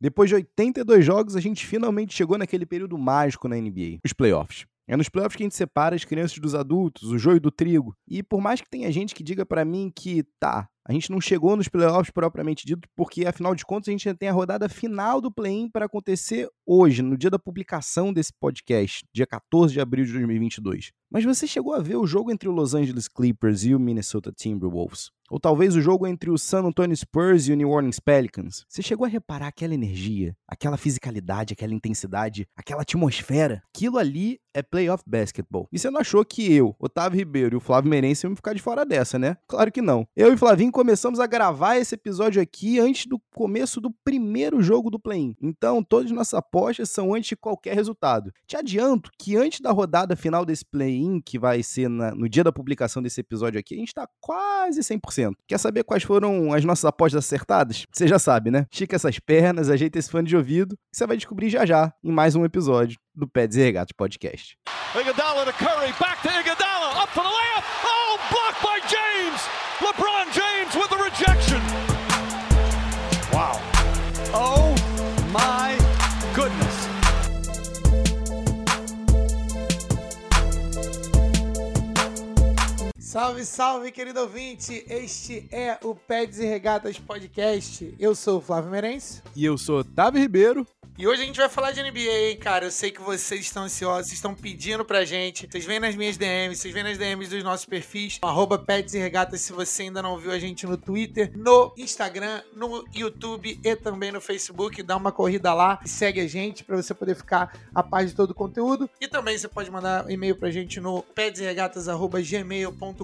Depois de 82 jogos, a gente finalmente chegou naquele período mágico na NBA, os playoffs. É nos playoffs que a gente separa as crianças dos adultos, o joio do trigo. E por mais que tenha gente que diga para mim que tá, a gente não chegou nos playoffs propriamente dito, porque afinal de contas a gente já tem a rodada final do play-in para acontecer hoje, no dia da publicação desse podcast, dia 14 de abril de 2022. Mas você chegou a ver o jogo entre o Los Angeles Clippers e o Minnesota Timberwolves? Ou talvez o jogo entre o San Antonio Spurs e o New Orleans Pelicans? Você chegou a reparar aquela energia, aquela fisicalidade, aquela intensidade, aquela atmosfera? Aquilo ali é playoff basketball. E você não achou que eu, Otávio Ribeiro e o Flávio Merense iam ficar de fora dessa, né? Claro que não. Eu e o Começamos a gravar esse episódio aqui antes do começo do primeiro jogo do play-in. Então, todas as nossas apostas são antes de qualquer resultado. Te adianto que antes da rodada final desse play-in, que vai ser na, no dia da publicação desse episódio aqui, a gente tá quase 100%. Quer saber quais foram as nossas apostas acertadas? Você já sabe, né? Estica essas pernas, ajeita esse fone de ouvido, que você vai descobrir já já em mais um episódio do Pés e Regatos Podcast. Iguodala to Curry, back to Iguodala, up for the layup. Salve, salve, querido ouvinte! Este é o Peds e Regatas Podcast. Eu sou o Flávio Merencio. E eu sou Otávio Ribeiro. E hoje a gente vai falar de NBA, hein, cara. Eu sei que vocês estão ansiosos, vocês estão pedindo pra gente. Vocês vêm nas minhas DMs, vocês vêm nas DMs dos nossos perfis, arroba Pets e Regatas, se você ainda não viu a gente no Twitter, no Instagram, no YouTube e também no Facebook. Dá uma corrida lá e segue a gente pra você poder ficar a par de todo o conteúdo. E também você pode mandar e-mail pra gente no pedsregatas.gmail.com.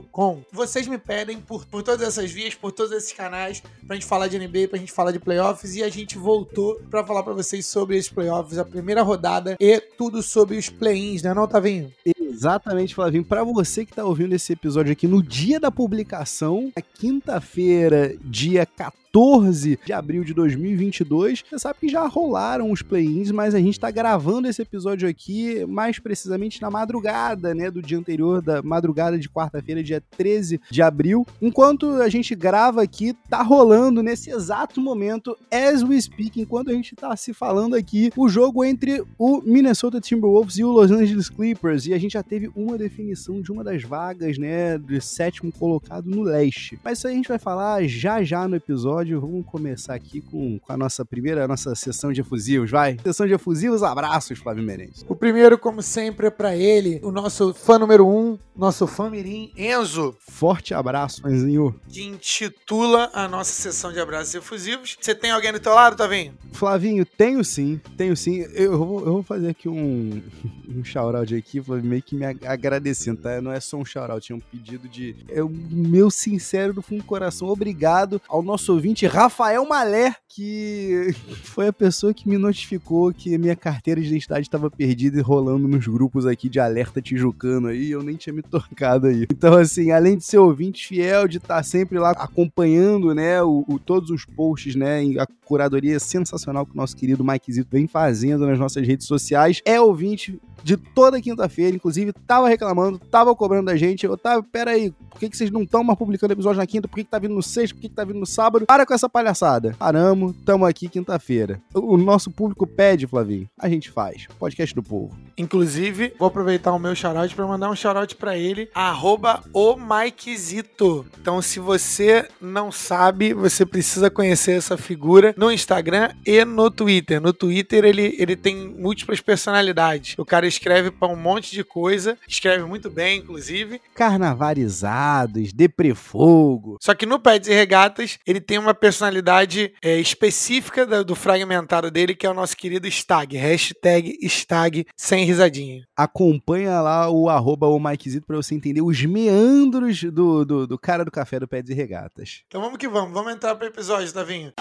Vocês me pedem por, por todas essas vias, por todos esses canais, pra gente falar de NBA, pra gente falar de playoffs e a gente voltou pra falar pra vocês sobre esses playoffs, a primeira rodada e tudo sobre os play-ins, né, não, Tavinho? Exatamente, Flavinho. Para você que tá ouvindo esse episódio aqui no dia da publicação, na quinta-feira, dia 14 14 de abril de 2022. Você sabe que já rolaram os play-ins, mas a gente tá gravando esse episódio aqui mais precisamente na madrugada, né, do dia anterior, da madrugada de quarta-feira, dia 13 de abril. Enquanto a gente grava aqui, tá rolando nesse exato momento, as we speak, enquanto a gente tá se falando aqui, o jogo entre o Minnesota Timberwolves e o Los Angeles Clippers. E a gente já teve uma definição de uma das vagas, né, do sétimo colocado no leste. Mas isso aí a gente vai falar já já no episódio episódio. Vamos começar aqui com, com a nossa primeira, a nossa sessão de efusivos, vai? Sessão de efusivos, abraços, Flávio Menezes. O primeiro, como sempre, é para ele, o nosso fã número um, nosso fã mirim, Enzo. Forte abraço, Enzinho. Que intitula a nossa sessão de abraços efusivos. Você tem alguém do teu lado, Tavinho? Flavinho, tenho sim, tenho sim. Eu vou, eu vou fazer aqui um, um shout-out aqui, meio que me agradecendo, tá? Não é só um shout-out, tinha um pedido de... É o meu sincero do fundo do coração, obrigado ao nosso ouvinte ouvinte Rafael Malé, que foi a pessoa que me notificou que minha carteira de identidade estava perdida e rolando nos grupos aqui de alerta tijucano aí, eu nem tinha me tocado aí. Então, assim, além de ser ouvinte fiel, de estar sempre lá acompanhando, né, o, o todos os posts, né, a curadoria sensacional que o nosso querido Mike Zito vem fazendo nas nossas redes sociais, é ouvinte de toda quinta-feira, inclusive tava reclamando, tava cobrando da gente. Otávio, pera aí, por que, que vocês não estão mais publicando episódio na quinta? Por que, que tá vindo no sexta? Por que, que tá vindo no sábado? Para com essa palhaçada. Paramos, tamo aqui quinta-feira. O nosso público pede, Flavinho. A gente faz. Podcast do povo. Inclusive, vou aproveitar o meu shoutout para mandar um shoutout para ele, arroba o Mikezito. Então, se você não sabe, você precisa conhecer essa figura no Instagram e no Twitter. No Twitter, ele, ele tem múltiplas personalidades. O cara escreve para um monte de coisa, escreve muito bem, inclusive. Carnavalizados, deprefogo. Só que no Pets e Regatas, ele tem uma personalidade é, específica do, do fragmentado dele, que é o nosso querido Stag. Hashtag Stag sem risadinha. Acompanha lá o arroba o Mikezito pra você entender os meandros do, do, do cara do café do Pets e Regatas. Então vamos que vamos, vamos entrar pro episódio, Davinho.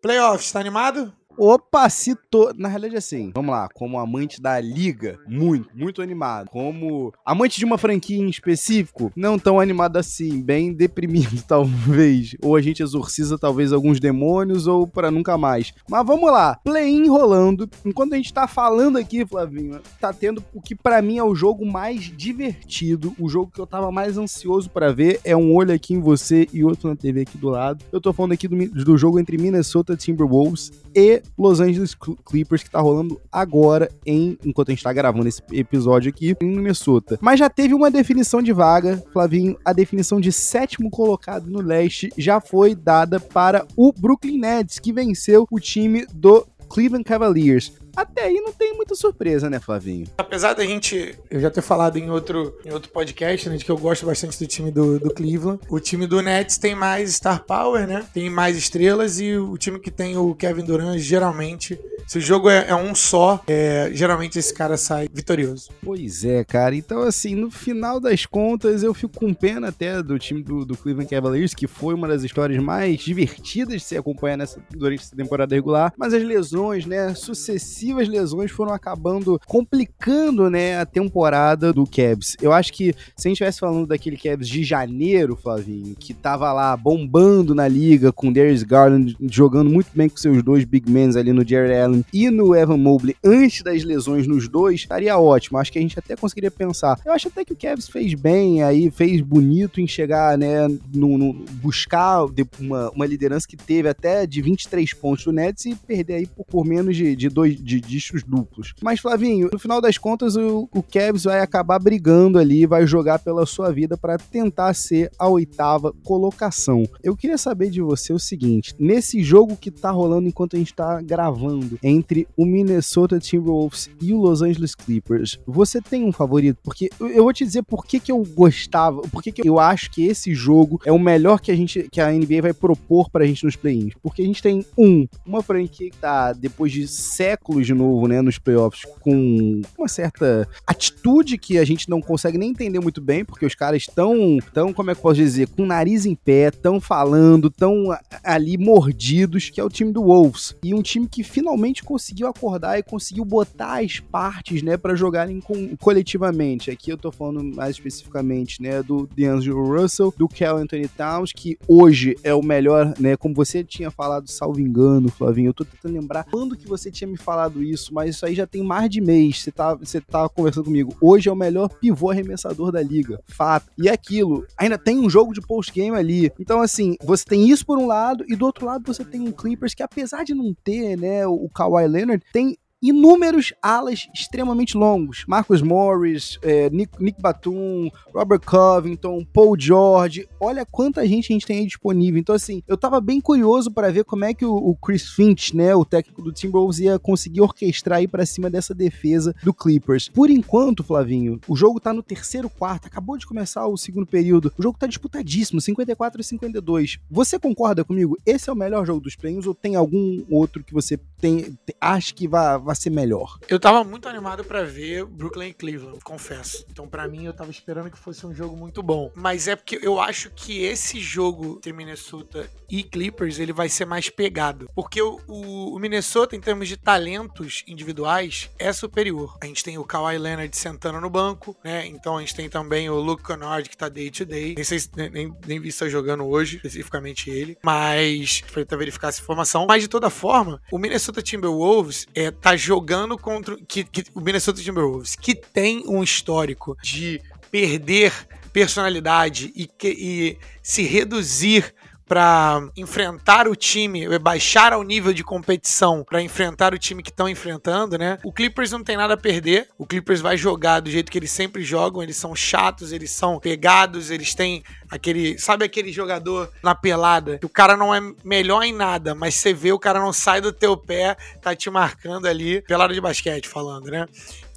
Playoffs, tá animado? Opa, citou. Na realidade, assim, vamos lá. Como amante da liga, muito, muito animado. Como amante de uma franquia em específico, não tão animado assim, bem deprimido, talvez. Ou a gente exorciza, talvez, alguns demônios, ou para nunca mais. Mas vamos lá. Play-in rolando. Enquanto a gente tá falando aqui, Flavinho, tá tendo o que para mim é o jogo mais divertido, o jogo que eu tava mais ansioso para ver. É um olho aqui em você e outro na TV aqui do lado. Eu tô falando aqui do, do jogo entre Minnesota Timberwolves e Los Angeles Clippers que tá rolando agora em enquanto a gente tá gravando esse episódio aqui em Minnesota. Mas já teve uma definição de vaga, Flavinho, a definição de sétimo colocado no leste já foi dada para o Brooklyn Nets, que venceu o time do Cleveland Cavaliers até aí não tem muita surpresa, né, Flavinho? Apesar da gente, eu já ter falado em outro, em outro podcast, né, de que eu gosto bastante do time do, do Cleveland, o time do Nets tem mais star power, né? Tem mais estrelas e o time que tem o Kevin Durant geralmente se o jogo é, é um só, é, geralmente esse cara sai vitorioso. Pois é, cara. Então, assim, no final das contas, eu fico com pena até do time do, do Cleveland Cavaliers, que foi uma das histórias mais divertidas de se acompanhar nessa, durante essa temporada regular. Mas as lesões, né, sucessivas lesões foram acabando complicando, né, a temporada do Cavs. Eu acho que se a gente estivesse falando daquele Cavs de janeiro, Flavinho, que tava lá bombando na liga com Darius Garland jogando muito bem com seus dois big men ali no Jared Allen e no Evan Mobley antes das lesões nos dois, estaria ótimo. Acho que a gente até conseguiria pensar. Eu acho até que o Cavs fez bem aí, fez bonito em chegar, né, no, no buscar uma, uma liderança que teve até de 23 pontos do Nets e perder aí por, por menos de, de dois de discos duplos. Mas, Flavinho, no final das contas, o, o Cavs vai acabar brigando ali, vai jogar pela sua vida para tentar ser a oitava colocação. Eu queria saber de você o seguinte: nesse jogo que tá rolando enquanto a gente tá gravando, entre o Minnesota Timberwolves e o Los Angeles Clippers. Você tem um favorito? Porque eu vou te dizer por que, que eu gostava, por que, que eu acho que esse jogo é o melhor que a gente que a NBA vai propor pra gente nos play-ins. Porque a gente tem um, uma franquia que tá depois de séculos de novo, né, nos playoffs com uma certa atitude que a gente não consegue nem entender muito bem, porque os caras estão, tão, como é que eu posso dizer, com o nariz em pé, tão falando, tão ali mordidos, que é o time do Wolves. E um time que finalmente conseguiu acordar e conseguiu botar as partes, né, para jogarem com, coletivamente. Aqui eu tô falando mais especificamente, né, do DeAngelo Russell, do Kel Anthony Towns, que hoje é o melhor, né, como você tinha falado, salvo engano, Flavinho, eu tô tentando lembrar quando que você tinha me falado isso, mas isso aí já tem mais de mês, você tá, você tá conversando comigo. Hoje é o melhor pivô arremessador da liga, fato. E aquilo, ainda tem um jogo de post-game ali. Então, assim, você tem isso por um lado, e do outro lado você tem um Clippers que apesar de não ter, né, o Kawhi Leonard tem inúmeros alas extremamente longos. Marcus Morris, é, Nick, Nick Batum, Robert Covington, Paul George. Olha quanta gente a gente tem aí disponível. Então, assim, eu tava bem curioso para ver como é que o, o, Chris Finch, né, o técnico do Timberwolves, ia conseguir orquestrar aí para cima dessa defesa do Clippers. Por enquanto, Flavinho, o jogo tá no terceiro quarto, acabou de começar o segundo período. O jogo tá disputadíssimo, 54 a 52. Você concorda comigo? Esse é o melhor jogo dos prêmios ou tem algum outro que você tem, acha que vai ser melhor. Eu tava muito animado para ver Brooklyn e Cleveland, confesso. Então, para mim, eu tava esperando que fosse um jogo muito bom. Mas é porque eu acho que esse jogo entre Minnesota e Clippers, ele vai ser mais pegado. Porque o, o, Minnesota, em termos de talentos individuais, é superior. A gente tem o Kawhi Leonard sentando no banco, né? Então a gente tem também o Luke Kennard, que tá day to day. Nem sei se nem, nem vi se jogando hoje, especificamente ele. Mas, pra tentar verificar essa informação. Mas de toda forma, o Minnesota Timberwolves é, tá jogando contra que, que, o Minnesota Timberwolves, que tem um histórico de perder personalidade e, que, e se reduzir para enfrentar o time, baixar ao nível de competição para enfrentar o time que estão enfrentando, né? O Clippers não tem nada a perder. O Clippers vai jogar do jeito que eles sempre jogam. Eles são chatos, eles são pegados, eles têm aquele, sabe aquele jogador na pelada que o cara não é melhor em nada, mas você vê o cara não sai do teu pé, tá te marcando ali, pelada de basquete falando, né?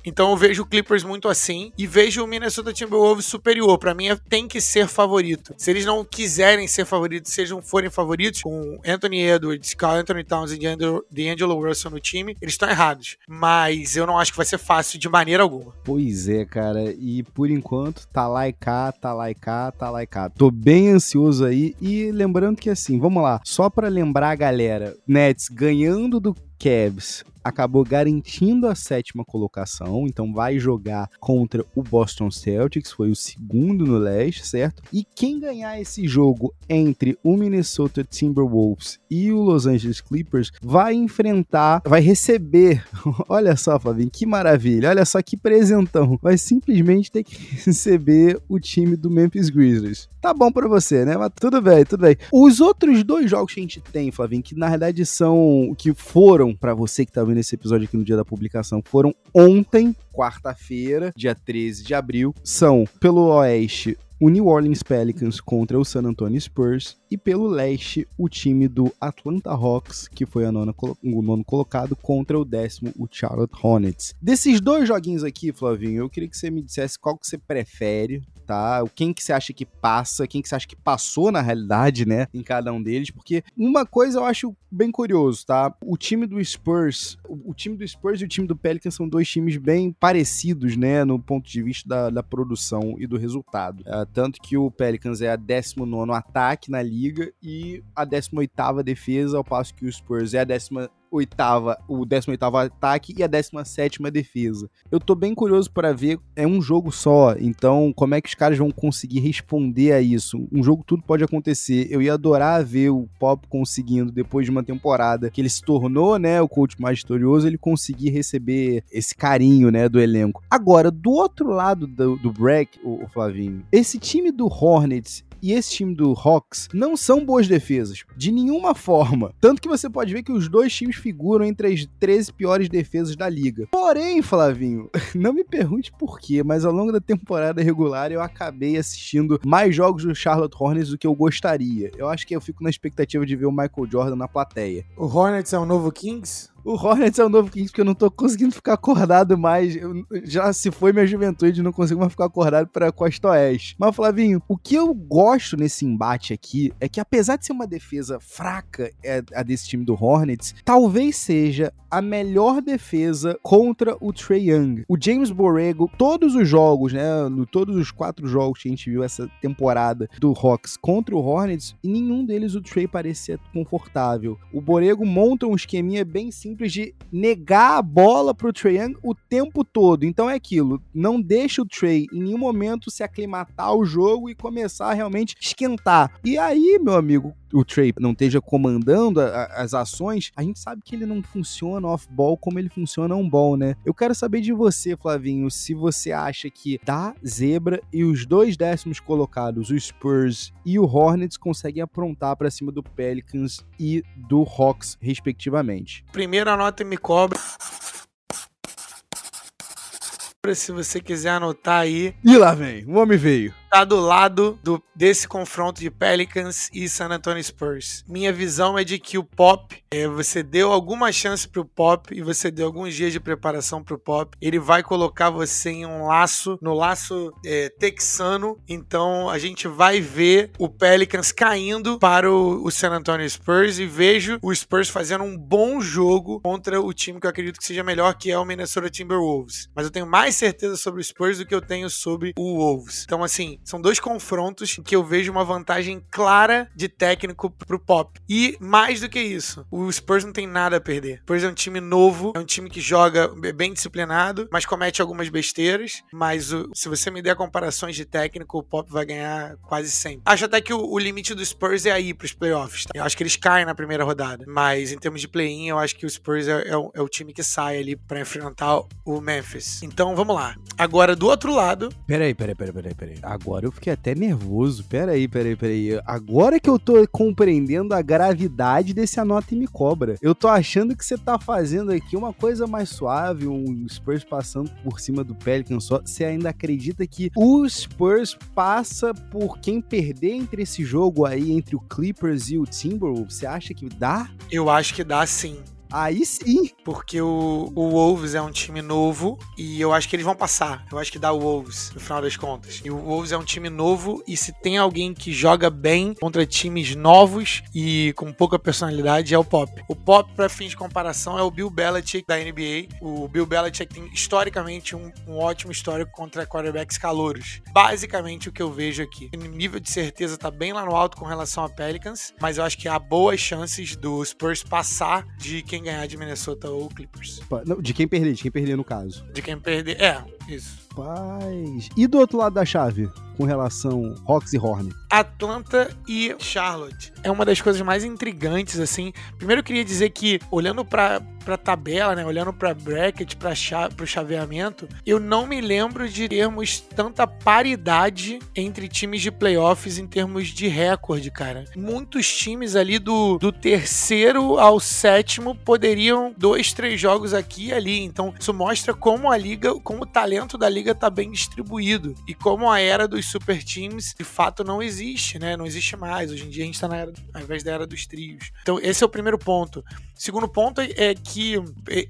Então eu vejo o Clippers muito assim e vejo o Minnesota Timberwolves superior. Para mim tem que ser favorito. Se eles não quiserem ser favoritos, se eles não forem favoritos com Anthony Edwards, Carl Anthony Towns e D'Angelo Russell no time, eles estão errados. Mas eu não acho que vai ser fácil de maneira alguma. Pois é, cara. E por enquanto tá lá e cá, tá lá e cá, tá lá e cá. Tô bem ansioso aí e lembrando que assim, vamos lá, só para lembrar a galera, Nets ganhando do Cavs acabou garantindo a sétima colocação, então vai jogar contra o Boston Celtics, foi o segundo no leste, certo? E quem ganhar esse jogo entre o Minnesota Timberwolves e o Los Angeles Clippers vai enfrentar, vai receber, olha só, Fabinho, que maravilha, olha só que presentão, vai simplesmente ter que receber o time do Memphis Grizzlies. Tá bom para você, né? Mas tudo bem, tudo bem. Os outros dois jogos que a gente tem, Flavinho, que na verdade são, que foram para você que tá vendo esse episódio aqui no dia da publicação, foram ontem, quarta-feira, dia 13 de abril, são pelo Oeste o New Orleans Pelicans contra o San Antonio Spurs e pelo leste o time do Atlanta Hawks, que foi nona, o nono colocado, contra o décimo, o Charlotte Hornets. Desses dois joguinhos aqui, Flavinho, eu queria que você me dissesse qual que você prefere, tá? Quem que você acha que passa, quem que você acha que passou na realidade, né, em cada um deles, porque uma coisa eu acho bem curioso, tá? O time do Spurs, o, time do Spurs e o time do Pelicans são dois times bem parecidos, né, no ponto de vista da, da produção e do resultado. Uh, tanto que o Pelicans é a 19 ataque na liga e a 18 defesa, ao passo que o Spurs é a 18 oitava, o 18 ataque e a 17 defesa. Eu tô bem curioso para ver, é um jogo só, então como é que os caras vão conseguir responder a isso? Um jogo tudo pode acontecer. Eu ia adorar ver o Pop conseguindo depois de uma temporada que ele se tornou, né, o coach mais vitorioso, ele conseguir receber esse carinho, né, do elenco. Agora, do outro lado do, do break, o, o Flavinho, esse time do Hornets e esse time do Hawks não são boas defesas, de nenhuma forma. Tanto que você pode ver que os dois times figuram entre as 13 piores defesas da liga. Porém, Flavinho, não me pergunte por quê, mas ao longo da temporada regular eu acabei assistindo mais jogos do Charlotte Hornets do que eu gostaria. Eu acho que eu fico na expectativa de ver o Michael Jordan na plateia. O Hornets é o novo Kings? O Hornets é o novo Kings porque eu não tô conseguindo ficar acordado mais. Eu, já se foi minha juventude, não consigo mais ficar acordado pra Costa Oeste. Mas, Flavinho, o que eu gosto nesse embate aqui é que, apesar de ser uma defesa fraca, é, a desse time do Hornets, talvez seja a melhor defesa contra o Trey Young. O James Borrego, todos os jogos, né? No, todos os quatro jogos que a gente viu essa temporada do Hawks contra o Hornets, em nenhum deles o Trey parecia confortável. O Borrego monta um esqueminha bem simples simples de negar a bola pro Trae Young o tempo todo. Então é aquilo, não deixa o Trey em nenhum momento se aclimatar ao jogo e começar a realmente esquentar. E aí, meu amigo, o Trey não esteja comandando a, a, as ações, a gente sabe que ele não funciona off-ball como ele funciona on-ball, né? Eu quero saber de você, Flavinho, se você acha que da zebra e os dois décimos colocados, o Spurs e o Hornets, conseguem aprontar para cima do Pelicans e do Hawks, respectivamente. Primeiro anota e me cobra se você quiser anotar aí. E lá vem, o homem veio tá do lado do, desse confronto de Pelicans e San Antonio Spurs. Minha visão é de que o Pop, é, você deu alguma chance pro Pop e você deu alguns dias de preparação pro Pop. Ele vai colocar você em um laço, no laço é, texano. Então a gente vai ver o Pelicans caindo para o, o San Antonio Spurs e vejo o Spurs fazendo um bom jogo contra o time que eu acredito que seja melhor, que é o Minnesota Timberwolves. Mas eu tenho mais certeza sobre o Spurs do que eu tenho sobre o Wolves. Então, assim, são dois confrontos que eu vejo uma vantagem clara de técnico pro Pop. E mais do que isso, o Spurs não tem nada a perder. O Spurs é um time novo, é um time que joga bem disciplinado, mas comete algumas besteiras. Mas o, se você me der comparações de técnico, o Pop vai ganhar quase sempre. Acho até que o, o limite do Spurs é aí pros playoffs. Tá? Eu acho que eles caem na primeira rodada. Mas em termos de play-in, eu acho que o Spurs é, é, é o time que sai ali para enfrentar o Memphis. Então vamos lá. Agora, do outro lado. Peraí, peraí, peraí, peraí, peraí. Agora eu fiquei até nervoso. Pera aí, pera aí, pera aí. Agora que eu tô compreendendo a gravidade desse anota e me cobra. Eu tô achando que você tá fazendo aqui uma coisa mais suave, um Spurs passando por cima do Pelicans só. Você ainda acredita que o Spurs passa por quem perder entre esse jogo aí, entre o Clippers e o Timberwolves? Você acha que dá? Eu acho que dá sim. Aí sim. Porque o, o Wolves é um time novo e eu acho que eles vão passar. Eu acho que dá o Wolves, no final das contas. E o Wolves é um time novo e se tem alguém que joga bem contra times novos e com pouca personalidade é o Pop. O Pop, para fins de comparação, é o Bill Belichick da NBA. O Bill Belichick tem historicamente um, um ótimo histórico contra quarterbacks calouros. Basicamente o que eu vejo aqui. O nível de certeza tá bem lá no alto com relação a Pelicans, mas eu acho que há boas chances do Spurs passar de quem ganhar de Minnesota ou Clippers. De quem perder, de quem perder no caso. De quem perder, é, isso. E do outro lado da chave? com relação Hawks e Hornet? Atlanta e Charlotte. É uma das coisas mais intrigantes, assim. Primeiro eu queria dizer que, olhando pra, pra tabela, né? Olhando pra bracket, pra cha pro chaveamento, eu não me lembro de termos tanta paridade entre times de playoffs em termos de recorde, cara. Muitos times ali do, do terceiro ao sétimo poderiam dois, três jogos aqui e ali. Então, isso mostra como a liga, como o talento da liga tá bem distribuído e como a era dos super teams de fato não existe, né? Não existe mais. Hoje em dia a gente tá na era, ao invés da era dos trios. Então, esse é o primeiro ponto. Segundo ponto é que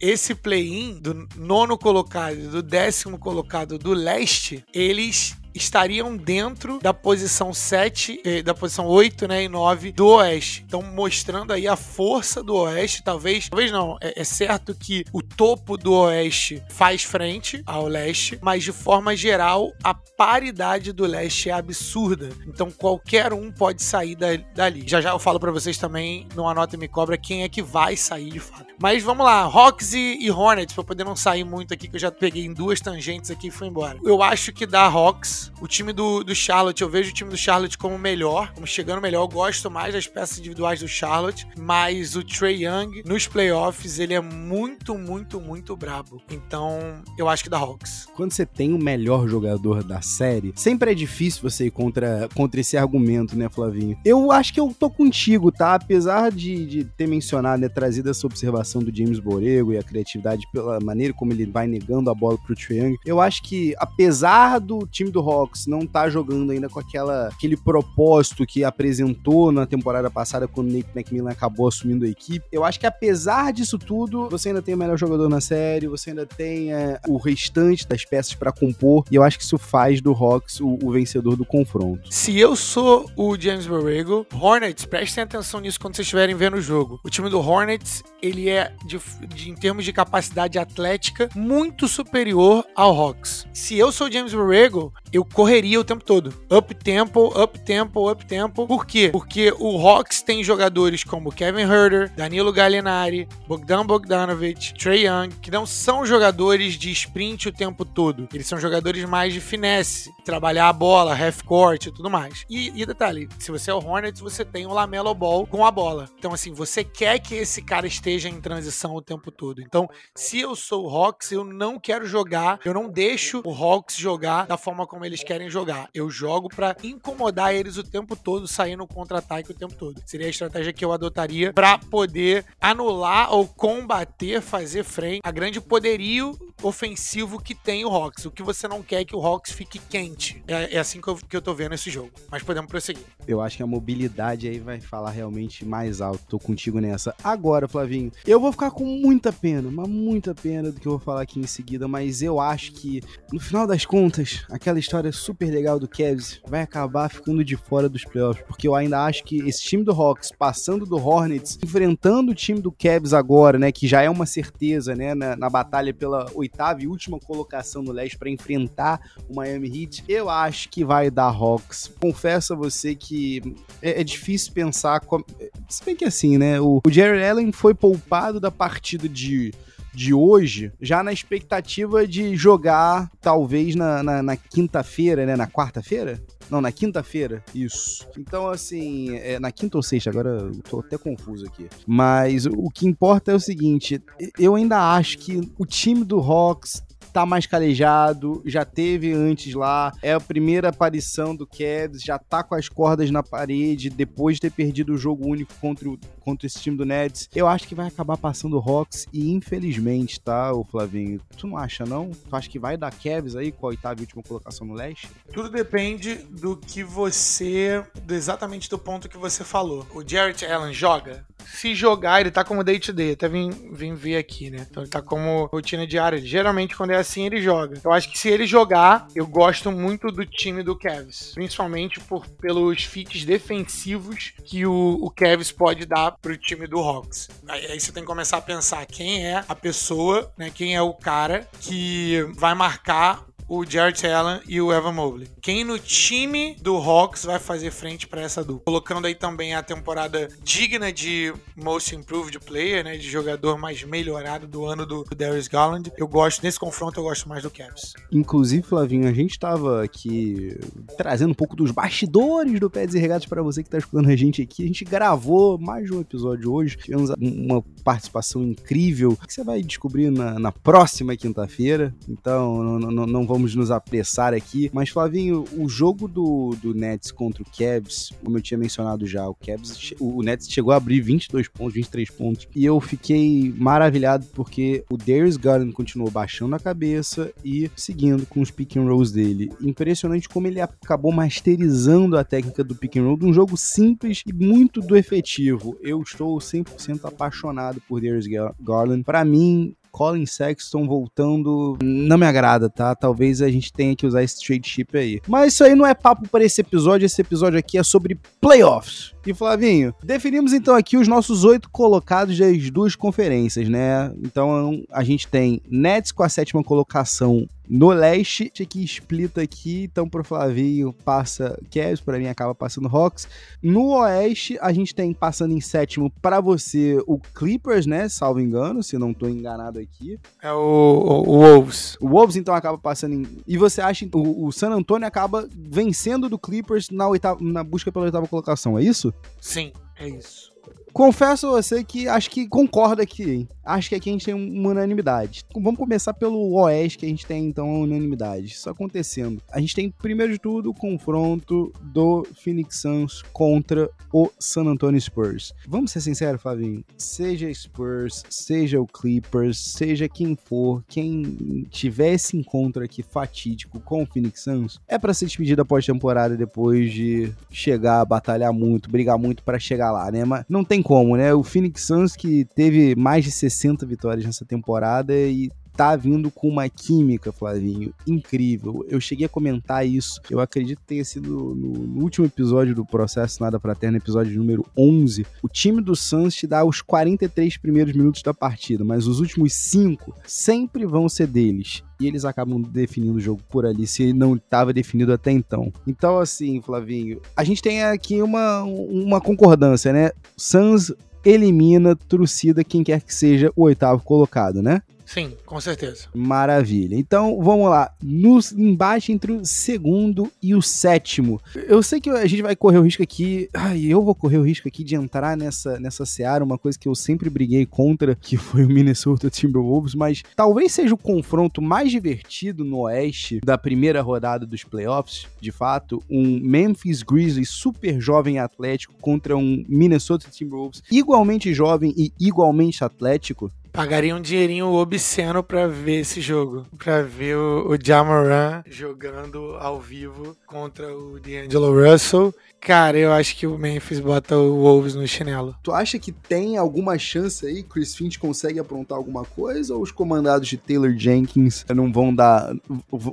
esse play-in do nono colocado do décimo colocado do leste, eles estariam dentro da posição 7, eh, da posição 8 né, e 9 do Oeste. Então, mostrando aí a força do Oeste, talvez, talvez não, é, é, certo que o topo do Oeste faz frente ao Leste, mas de forma geral, a paridade do Leste é absurda. Então, qualquer um pode sair da, dali. Já já eu falo para vocês também, no Anota e Me Cobra, quem é que vai sair de fato. Mas vamos lá, Hawks e, e Hornets, pra poder não sair muito aqui, que eu já peguei em duas tangentes aqui e fui embora. Eu acho que dá Hawks, o time do, do Charlotte, eu vejo o time do Charlotte como melhor, como chegando melhor. Eu gosto mais das peças individuais do Charlotte, mas o Trey Young nos playoffs ele é muito, muito, muito brabo. Então eu acho que dá Hawks. Quando você tem o melhor jogador da série, sempre é difícil você ir contra, contra esse argumento, né, Flavinho? Eu acho que eu tô contigo, tá? Apesar de, de ter mencionado, né, trazido essa observação do James Borrego e a criatividade pela maneira como ele vai negando a bola pro Young, eu acho que apesar do time do Hawks não tá jogando ainda com aquela, aquele propósito que apresentou na temporada passada quando o Nate McMillan acabou assumindo a equipe. Eu acho que apesar disso tudo, você ainda tem o melhor jogador na série, você ainda tem é, o restante das peças para compor, e eu acho que isso faz do Hawks o, o, vencedor do confronto. Se eu sou o James Borrego, Hornets, prestem atenção nisso quando vocês estiverem vendo o jogo. O time do Hornets, ele é, de, de, em termos de capacidade atlética, muito superior ao Hawks. Se eu sou o James Borrego, eu correria o tempo todo. Up tempo, up tempo, up tempo. Por quê? Porque o Hawks tem jogadores como Kevin Herter, Danilo Gallinari, Bogdan Bogdanovic, Trey Young, que não são jogadores de sprint o tempo todo. Eles são jogadores mais de finesse, trabalhar a bola, half court e tudo mais. E, e detalhe, se você é o Hornets, você tem o Lamelo Ball com a bola. Então assim, você quer que esse cara esteja em transição o tempo todo. Então, se eu sou o Hawks, eu não quero jogar, eu não deixo o Hawks jogar da forma como eles querem jogar. Eu jogo para incomodar eles o tempo todo, saindo contra-ataque o tempo todo. Seria a estratégia que eu adotaria para poder anular ou combater, fazer frente a grande poderio ofensivo que tem o Hawks. O que você não quer é que o Hawks fique quente. É, é assim que eu, que eu tô vendo esse jogo. Mas podemos prosseguir. Eu acho que a mobilidade aí vai falar realmente mais alto. Tô contigo nessa. Agora, Flavinho, eu vou ficar com muita pena, mas muita pena do que eu vou falar aqui em seguida, mas eu acho que, no final das contas, aquela história super legal do Cavs vai acabar ficando de fora dos playoffs, porque eu ainda acho que esse time do Hawks, passando do Hornets, enfrentando o time do Cavs agora, né, que já é uma certeza, né, na, na batalha pela oitava e última colocação no leste para enfrentar o Miami Heat, eu acho que vai dar Hawks. Confesso a você que é, é difícil pensar, como... se bem que assim, né, o, o Jerry Allen foi poupado da partida de de hoje, já na expectativa de jogar, talvez, na, na, na quinta-feira, né? Na quarta-feira? Não, na quinta-feira. Isso. Então, assim, é na quinta ou sexta, agora eu tô até confuso aqui. Mas o que importa é o seguinte: eu ainda acho que o time do Hawks tá mais calejado, já teve antes lá, é a primeira aparição do Cavs, já tá com as cordas na parede, depois de ter perdido o jogo único contra, o, contra esse time do Nets. Eu acho que vai acabar passando o Hawks e infelizmente, tá, o Flavinho? Tu não acha, não? Tu acha que vai dar Cavs aí com a oitava e última colocação no leste? Tudo depende do que você, exatamente do ponto que você falou. O Jarrett Allen joga? Se jogar, ele tá como day to day. Até vim, vim ver aqui, né? Então ele tá como rotina diária. Geralmente, quando é assim, ele joga. Eu acho que se ele jogar, eu gosto muito do time do Cavs. Principalmente por, pelos fits defensivos que o, o Cavs pode dar pro time do Hawks. Aí, aí você tem que começar a pensar quem é a pessoa, né? Quem é o cara que vai marcar o Jared Allen e o Evan Mobley. Quem no time do Hawks vai fazer frente para essa dupla? Colocando aí também a temporada digna de Most Improved Player, né, de jogador mais melhorado do ano do Darius Garland. Eu gosto nesse confronto, eu gosto mais do Cavs. Inclusive, Flavinho, a gente estava aqui trazendo um pouco dos bastidores do Pés e para você que está escutando a gente aqui. A gente gravou mais um episódio hoje, tivemos uma participação incrível que você vai descobrir na, na próxima quinta-feira. Então, não, não vamos vamos nos apressar aqui. Mas, Flavinho, o jogo do, do Nets contra o Cavs, como eu tinha mencionado já, o Cavs, o Nets chegou a abrir 22 pontos, 23 pontos. E eu fiquei maravilhado porque o Darius Garland continuou baixando a cabeça e seguindo com os pick and rolls dele. Impressionante como ele acabou masterizando a técnica do pick and roll de um jogo simples e muito do efetivo. Eu estou 100% apaixonado por Darius Garland. Para mim, Colin Sexton voltando não me agrada, tá? Talvez a gente tenha que usar esse trade chip aí. Mas isso aí não é papo para esse episódio, esse episódio aqui é sobre playoffs. E Flavinho, definimos então aqui os nossos oito colocados das duas conferências, né? Então a gente tem Nets com a sétima colocação no leste, que explita aqui, então pro Flavinho passa Cavs, para mim acaba passando Hawks. No oeste, a gente tem passando em sétimo para você o Clippers, né? Salvo engano, se não tô enganado aqui. É o, o, o Wolves. O Wolves então acaba passando em. E você acha que o, o San Antonio acaba vencendo do Clippers na, oitava, na busca pela oitava colocação, é isso? Sim, é isso. Confesso a você que acho que concordo aqui, hein? Acho que aqui a gente tem uma unanimidade. Vamos começar pelo Oeste, que a gente tem então uma unanimidade. Isso acontecendo. A gente tem, primeiro de tudo, o confronto do Phoenix Suns contra o San Antonio Spurs. Vamos ser sinceros, Flavinho? Seja Spurs, seja o Clippers, seja quem for, quem tiver esse encontro aqui fatídico com o Phoenix Suns, é para ser despedido após temporada depois de chegar, batalhar muito, brigar muito para chegar lá, né? Mas não tem como, né? O Phoenix Suns que teve mais de 60 vitórias nessa temporada e tá vindo com uma química, Flavinho, incrível. Eu cheguei a comentar isso. Eu acredito que tenha sido no, no último episódio do Processo Nada Fraterno, episódio número 11. O time do Suns te dá os 43 primeiros minutos da partida, mas os últimos 5 sempre vão ser deles e eles acabam definindo o jogo por ali, se não estava definido até então. Então, assim, Flavinho, a gente tem aqui uma, uma concordância, né? Suns elimina, trucida quem quer que seja o oitavo colocado, né? Sim, com certeza. Maravilha. Então, vamos lá. No embate entre o segundo e o sétimo. Eu sei que a gente vai correr o risco aqui. Ai, eu vou correr o risco aqui de entrar nessa, nessa seara, uma coisa que eu sempre briguei contra, que foi o Minnesota Timberwolves, mas talvez seja o confronto mais divertido no oeste da primeira rodada dos playoffs. De fato, um Memphis Grizzlies super jovem atlético contra um Minnesota Timberwolves igualmente jovem e igualmente atlético. Pagaria um dinheirinho obsceno pra ver esse jogo. Pra ver o, o Jamoran jogando ao vivo contra o D'Angelo Russell. Cara, eu acho que o Memphis bota o Wolves no chinelo. Tu acha que tem alguma chance aí? Chris Finch consegue aprontar alguma coisa? Ou os comandados de Taylor Jenkins não vão dar.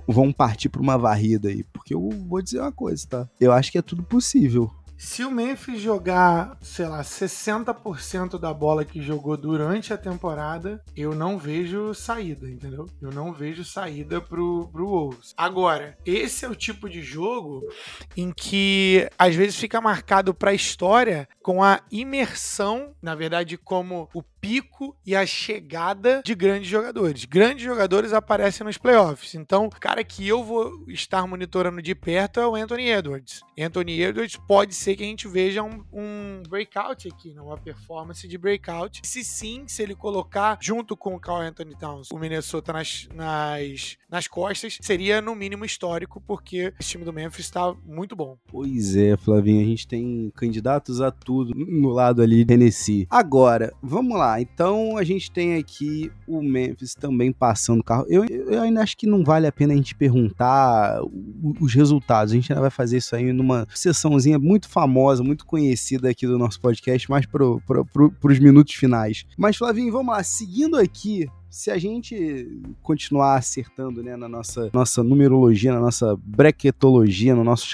vão partir pra uma varrida aí? Porque eu vou dizer uma coisa, tá? Eu acho que é tudo possível. Se o Memphis jogar, sei lá, 60% da bola que jogou durante a temporada, eu não vejo saída, entendeu? Eu não vejo saída pro, pro Wolves. Agora, esse é o tipo de jogo em que às vezes fica marcado pra história com a imersão, na verdade, como o pico e a chegada de grandes jogadores. Grandes jogadores aparecem nos playoffs. Então, o cara que eu vou estar monitorando de perto é o Anthony Edwards. Anthony Edwards pode ser que a gente veja um, um breakout aqui, né? uma performance de breakout. Se sim, se ele colocar junto com o Carl Anthony Towns o Minnesota nas, nas, nas costas, seria no mínimo histórico, porque esse time do Memphis está muito bom. Pois é, Flavinho, a gente tem candidatos a tudo no lado ali de Tennessee. Agora, vamos lá então a gente tem aqui o Memphis também passando o carro. Eu, eu ainda acho que não vale a pena a gente perguntar os resultados. A gente ainda vai fazer isso aí numa sessãozinha muito famosa, muito conhecida aqui do nosso podcast, mais para pro, pro, os minutos finais. Mas, Flavinho, vamos lá. Seguindo aqui se a gente continuar acertando né, na nossa, nossa numerologia, na nossa bracketologia, no nosso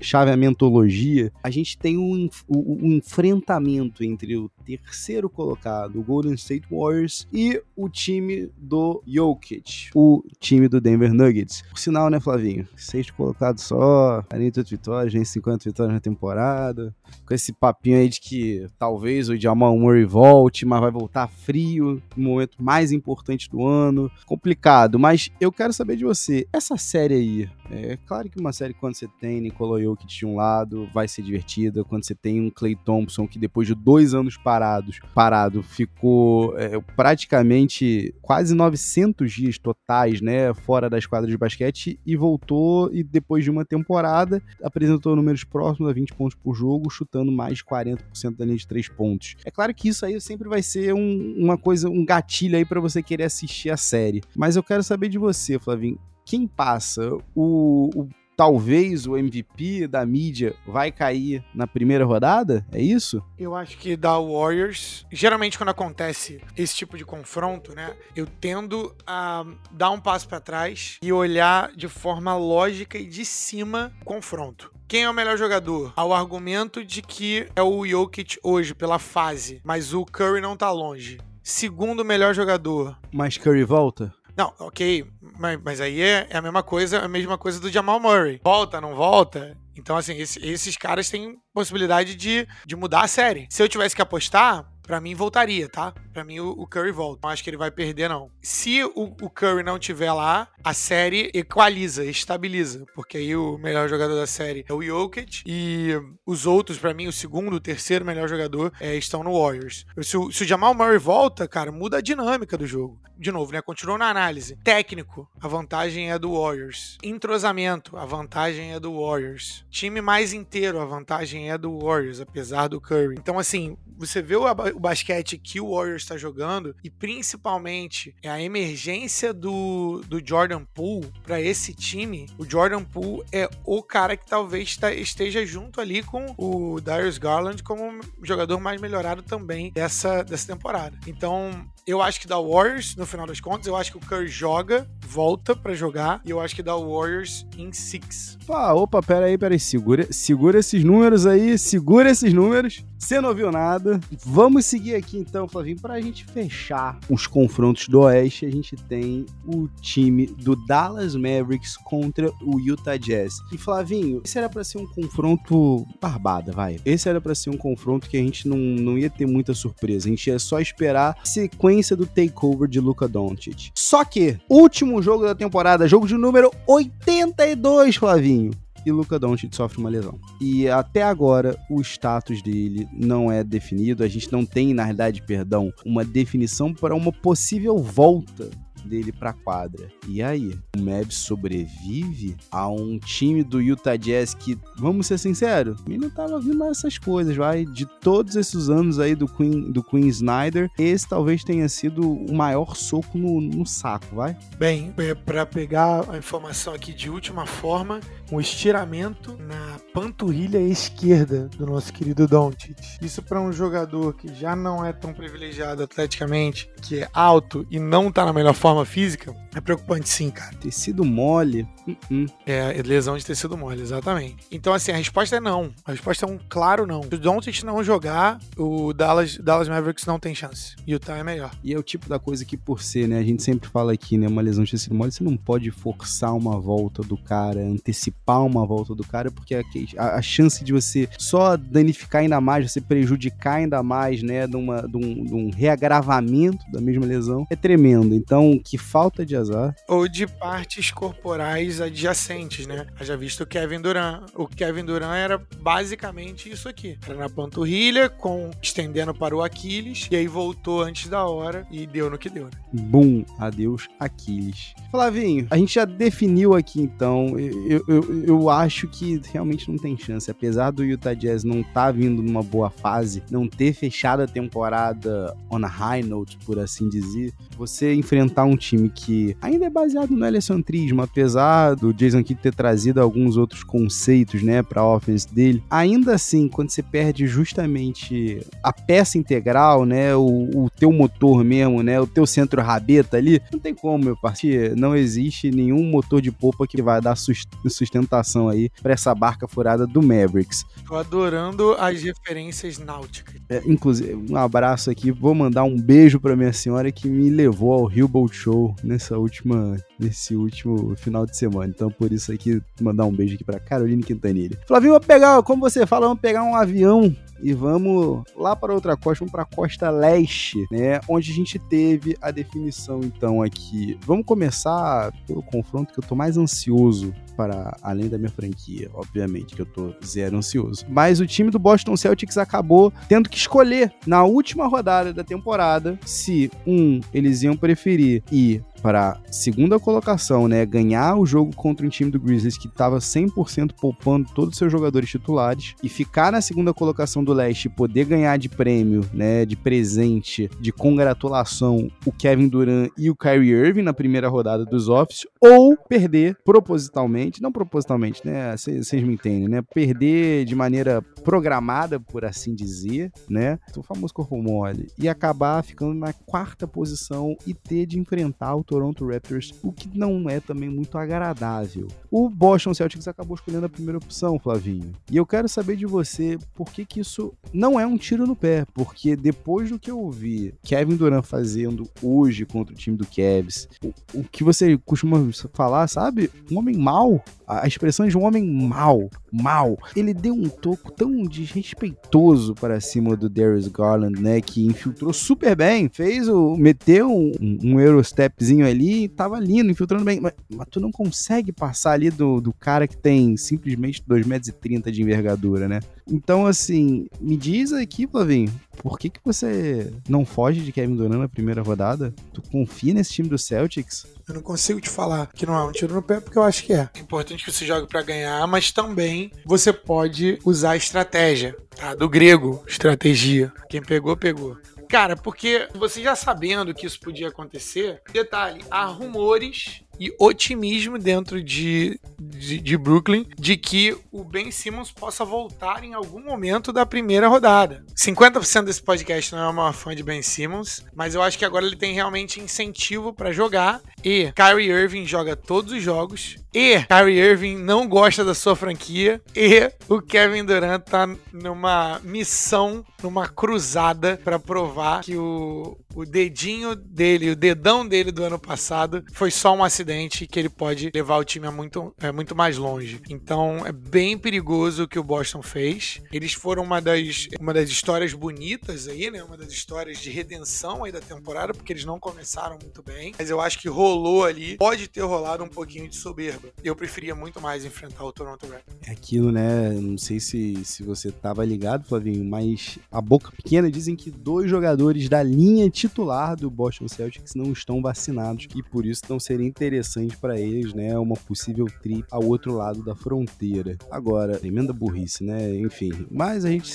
chaveamentologia, a gente tem um, um, um, enfrentamento entre o terceiro colocado, o Golden State Warriors, e o time do Jokic, o time do Denver Nuggets. Por sinal, né, Flavinho? Sexto colocado só, 48 vitórias, nem 50 vitórias na temporada. Com esse papinho aí de que talvez o Jamal Murray volte, mas vai voltar frio, no momento mais importante importante do ano. Complicado, mas eu quero saber de você. Essa série aí, é claro que uma série quando você tem Nikola Jokic de um lado vai ser divertida, quando você tem um Clay Thompson que depois de dois anos parados, parado, ficou é, praticamente quase 900 dias totais, né, fora das quadras de basquete e voltou e depois de uma temporada apresentou números próximos a 20 pontos por jogo, chutando mais de 40% da linha de 3 pontos. É claro que isso aí sempre vai ser um, uma coisa, um gatilho aí para você querer assistir a série. Mas eu quero saber de você, Flavinho. Quem passa? O, o talvez o MVP da mídia vai cair na primeira rodada? É isso? Eu acho que da Warriors, geralmente quando acontece esse tipo de confronto, né, eu tendo a dar um passo para trás e olhar de forma lógica e de cima o confronto. Quem é o melhor jogador? Há o argumento de que é o Jokic hoje pela fase, mas o Curry não tá longe segundo melhor jogador. Mas Curry volta? Não, ok, mas, mas aí é, é, a mesma coisa, a mesma coisa do Jamal Murray. Volta, não volta? Então, assim, esse, esses caras têm possibilidade de, de mudar a série. Se eu tivesse que apostar, para mim voltaria, tá? Para mim o, Curry volta. Não acho que ele vai perder não. Se o, o, Curry não tiver lá, a série equaliza, estabiliza, porque aí o melhor jogador da série é o Jokic e os outros para mim o segundo, o terceiro melhor jogador é, estão no Warriors. Se o, se o Jamal Murray volta, cara, muda a dinâmica do jogo. De novo, né? Continuou na análise. Técnico, a vantagem é do Warriors. Entrosamento, a vantagem é do Warriors. Time mais inteiro, a vantagem é do Warriors, apesar do Curry. Então assim, você vê o, o basquete que o Warriors está jogando e principalmente a emergência do, do Jordan Poole para esse time. O Jordan Poole é o cara que talvez tá, esteja junto ali com o Darius Garland como jogador mais melhorado também dessa, dessa temporada. Então, eu acho que dá Warriors, no final das contas. Eu acho que o Curry joga, volta para jogar. E eu acho que dá Warriors em six. Opa, opa, pera aí, pera aí. Segura, segura esses números aí, segura esses números. Você não ouviu nada. Vamos seguir aqui então, Flavinho, pra gente fechar os confrontos do Oeste. A gente tem o time do Dallas Mavericks contra o Utah Jazz. E Flavinho, esse era para ser um confronto barbada, vai. Esse era para ser um confronto que a gente não, não ia ter muita surpresa. A gente ia só esperar sequência sequência do takeover de Luka Doncic. Só que, último jogo da temporada, jogo de número 82, Flavinho e Luka Doncic sofre uma lesão. E até agora o status dele não é definido, a gente não tem, na realidade, perdão, uma definição para uma possível volta dele pra quadra. E aí, o Mavs sobrevive a um time do Utah Jazz que, vamos ser sinceros, ele não tava vindo essas coisas, vai. De todos esses anos aí do Queen, do Queen Snyder, esse talvez tenha sido o maior soco no, no saco, vai. Bem, é, para pegar a informação aqui de última forma, um estiramento na panturrilha esquerda do nosso querido Doncic. Isso para um jogador que já não é tão privilegiado atleticamente, que é alto e não tá na melhor forma física, é preocupante sim, cara. Tecido mole. Uh -uh. É, lesão de tecido mole, exatamente. Então, assim, a resposta é não. A resposta é um claro não. Se o Doncic não jogar, o Dallas, Dallas Mavericks não tem chance. E o Utah é melhor. E é o tipo da coisa que, por ser, né, a gente sempre fala aqui, né, uma lesão de tecido mole, você não pode forçar uma volta do cara, antecipar antecipar uma volta do cara, porque a, a, chance de você só danificar ainda mais, você prejudicar ainda mais, né, de, uma, de, um, de um reagravamento da mesma lesão é tremenda. Então, que falta de azar. Ou de partes corporais adjacentes, né? Já visto o Kevin Durant. O Kevin Durant era basicamente isso aqui. Era na panturrilha, com estendendo para o Aquiles, e aí voltou antes da hora e deu no que deu, né? Bum, adeus Aquiles. Flavinho, a gente já definiu aqui então. Eu, eu, eu acho que realmente não tem chance. Apesar do Utah Jazz não estar tá vindo numa boa fase, não ter fechado a temporada on a high note, por assim dizer, você enfrentar um time que ainda é baseado no heliocentrismo, apesar do Jason Kidd ter trazido alguns outros conceitos, né, pra offense dele, ainda assim, quando você perde justamente a peça integral, né, o, o teu motor mesmo, né, o teu centro rabeta ali, não tem como, meu parceiro, não existe nenhum motor de popa que vai dar sustentação aí para essa barca furada do Mavericks. Tô adorando as referências náuticas. É, inclusive, um abraço aqui, vou mandar um beijo para minha senhora que me levou ao Rio Boat Show nessa última, nesse último final de semana. Então, por isso aqui, mandar um beijo aqui para Caroline Quintanilha. Flavinho, vou pegar, como você fala, vamos pegar um avião e vamos lá para outra costa, vamos para a costa leste, né? Onde a gente teve a definição, então, aqui. Vamos começar pelo confronto que eu tô mais ansioso para além da minha franquia, obviamente, que eu tô zero ansioso. Mas o time do Boston Celtics acabou tendo que escolher na última rodada da temporada se um eles iam preferir ir para segunda colocação, né, ganhar o jogo contra um time do Grizzlies que estava 100% poupando todos os seus jogadores titulares e ficar na segunda colocação do leste e poder ganhar de prêmio, né, de presente, de congratulação o Kevin Durant e o Kyrie Irving na primeira rodada dos Office ou perder propositalmente, não propositalmente, né, vocês me entendem, né, perder de maneira programada, por assim dizer, né, o famoso corpo mole e acabar ficando na quarta posição e ter de enfrentar o Toronto Raptors, o que não é também muito agradável. O Boston Celtics acabou escolhendo a primeira opção, Flavinho. E eu quero saber de você por que, que isso não é um tiro no pé, porque depois do que eu vi Kevin Durant fazendo hoje contra o time do Cavs, o, o que você costuma falar, sabe? Um homem mau, a expressão de um homem mau, mal. Ele deu um toco tão desrespeitoso para cima do Darius Garland, né? Que infiltrou super bem, fez o. meteu um, um Eurostepzinho ali, tava lindo, infiltrando bem. Mas, mas, tu não consegue passar ali do, do cara que tem simplesmente 2,30 metros de envergadura, né? Então, assim, me diz aqui, Flavinho, por que, que você não foge de Kevin Durant na primeira rodada? Tu confia nesse time do Celtics? Eu não consigo te falar que não é um tiro no pé, porque eu acho que é. É importante que você jogue para ganhar, mas também você pode usar a estratégia, tá? Do grego, estratégia. Quem pegou, pegou. Cara, porque você já sabendo que isso podia acontecer, detalhe, há rumores e otimismo dentro de, de, de, Brooklyn de que o Ben Simmons possa voltar em algum momento da primeira rodada. 50% desse podcast não é uma fã de Ben Simmons, mas eu acho que agora ele tem realmente incentivo para jogar. E Kyrie Irving joga todos os jogos. E Kyrie Irving não gosta da sua franquia. E o Kevin Durant tá numa missão, numa cruzada para provar que o, o dedinho dele, o dedão dele do ano passado foi só um acidente que ele pode levar o time a muito, é, muito mais longe. Então é bem perigoso o que o Boston fez. Eles foram uma das, uma das histórias bonitas aí, né? Uma das histórias de redenção aí da temporada, porque eles não começaram muito bem. Mas eu acho que rolou ali, pode ter rolado um pouquinho de soberba. Eu preferia muito mais enfrentar o Toronto Raptors. É aquilo, né? Não sei se, se você tava ligado, Flavinho, mas a boca pequena dizem que dois jogadores da linha titular do Boston Celtics não estão vacinados e por isso não seria interessante para eles, né, uma possível trip ao outro lado da fronteira. Agora, tremenda burrice, né? Enfim, mas a gente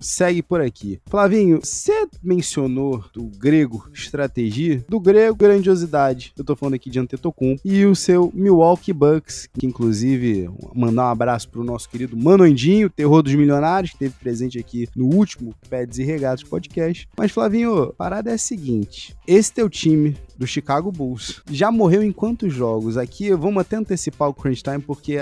segue por aqui. Flavinho, você mencionou do grego estratégia, do grego grandiosidade. Eu tô falando aqui de Antetokounmpo e o seu Milwaukee Bucks, que inclusive mandar um abraço pro nosso querido Manoindinho, terror dos milionários, que teve presente aqui no último Peds e Regatos podcast. Mas Flavinho, parada é seguinte: esse teu time do Chicago Bulls já morreu em quantos jogos? Aqui vamos até antecipar o crunch time, porque,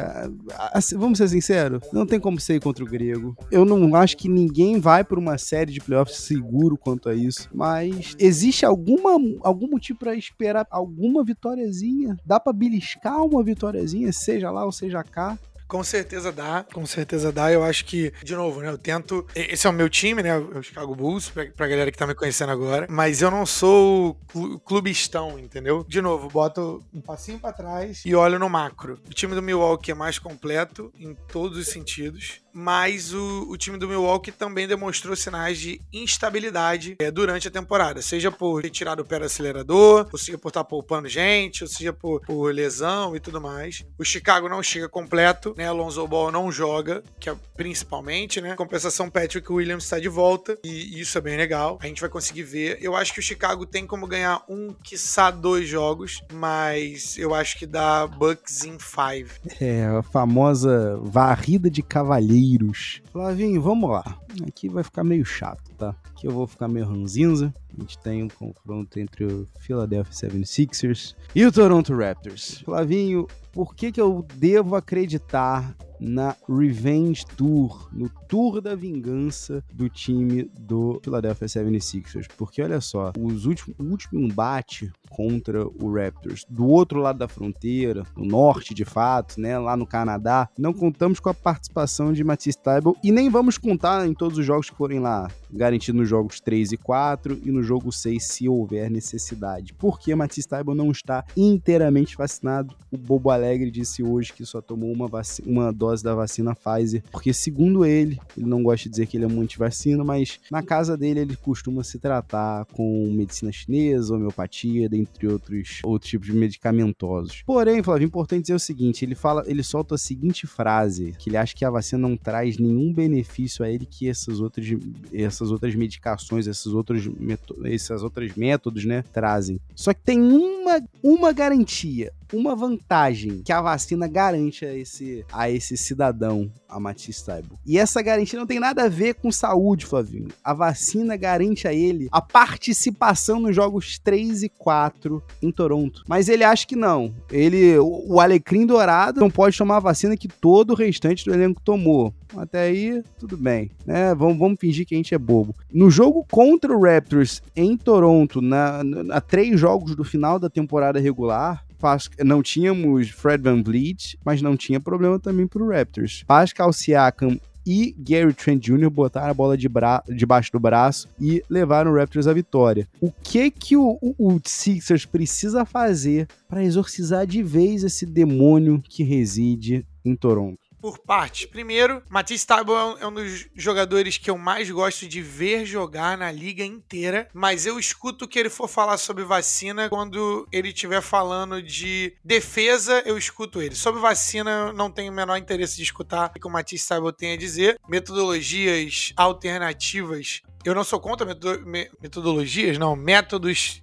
assim, vamos ser sinceros, não tem como ser contra o grego. Eu não acho que ninguém vai por uma série de playoffs seguro quanto a isso, mas existe alguma, algum motivo para esperar alguma vitóriazinha? Dá para beliscar uma vitóriazinha, seja lá ou seja cá? Com certeza dá, com certeza dá. Eu acho que, de novo, né? Eu tento. Esse é o meu time, né? O Chicago Bulls, pra, pra galera que tá me conhecendo agora. Mas eu não sou clubistão, entendeu? De novo, boto um passinho para trás e olho no macro. O time do Milwaukee é mais completo em todos os sentidos mas o, o, time do Milwaukee também demonstrou sinais de instabilidade é, durante a temporada, seja por ter tirado o pé do acelerador, ou seja por estar poupando gente, ou seja por, por lesão e tudo mais. O Chicago não chega completo, né? Alonso Ball não joga, que é principalmente, né? Compensação, Patrick Williams está de volta e isso é bem legal. A gente vai conseguir ver. Eu acho que o Chicago tem como ganhar um, quiçá dois jogos, mas eu acho que dá Bucks em five. É, a famosa varrida de cavalheiro vírus. Flavinho, vamos lá. Aqui vai ficar meio chato, tá? Aqui eu vou ficar meio ranzinza. A gente tem um confronto entre o Philadelphia 76ers e o Toronto Raptors. Flavinho, por que, que eu devo acreditar na Revenge Tour, no Tour da Vingança do time do Philadelphia 76ers. Porque olha só, os últimos, o último embate contra o Raptors do outro lado da fronteira, no norte de fato, né, lá no Canadá, não contamos com a participação de Matisse Tybalt e nem vamos contar em todos os jogos que forem lá garantidos nos jogos 3 e 4 e no jogo 6 se houver necessidade. Porque Matisse Tybalt não está inteiramente vacinado. O Bobo Alegre disse hoje que só tomou uma, uma dose da vacina Pfizer, porque segundo ele, ele não gosta de dizer que ele é muito vacina, mas na casa dele ele costuma se tratar com medicina chinesa, homeopatia, dentre outros, outros tipos de medicamentosos. Porém, Flávio, importante dizer o seguinte, ele fala, ele solta a seguinte frase, que ele acha que a vacina não traz nenhum benefício a ele que essas outras, essas outras medicações, esses outros, esses outros métodos, né, trazem. Só que tem uma, uma garantia, uma vantagem que a vacina garante a esse, a esse cidadão, a Matisse Taibo. E essa garantia não tem nada a ver com saúde, Flavinho. A vacina garante a ele a participação nos jogos 3 e 4 em Toronto. Mas ele acha que não. Ele, o Alecrim Dourado não pode tomar a vacina que todo o restante do elenco tomou. Até aí, tudo bem, né? Vamos, vamos fingir que a gente é bobo. No jogo contra o Raptors em Toronto, na, na, a três jogos do final da temporada regular, não tínhamos Fred Van Vliet, mas não tinha problema também pro Raptors. Pascal Siakam e Gary Trent Jr. botaram a bola de debaixo do braço e levaram o Raptors à vitória. O que que o, o, o Sixers precisa fazer para exorcizar de vez esse demônio que reside em Toronto? Por partes. Primeiro, Matisse Taibo é um dos jogadores que eu mais gosto de ver jogar na liga inteira, mas eu escuto que ele for falar sobre vacina quando ele estiver falando de defesa, eu escuto ele. Sobre vacina, eu não tenho o menor interesse de escutar o que o Matisse Taibo tem a dizer. Metodologias alternativas eu não sou contra metodologias, não, métodos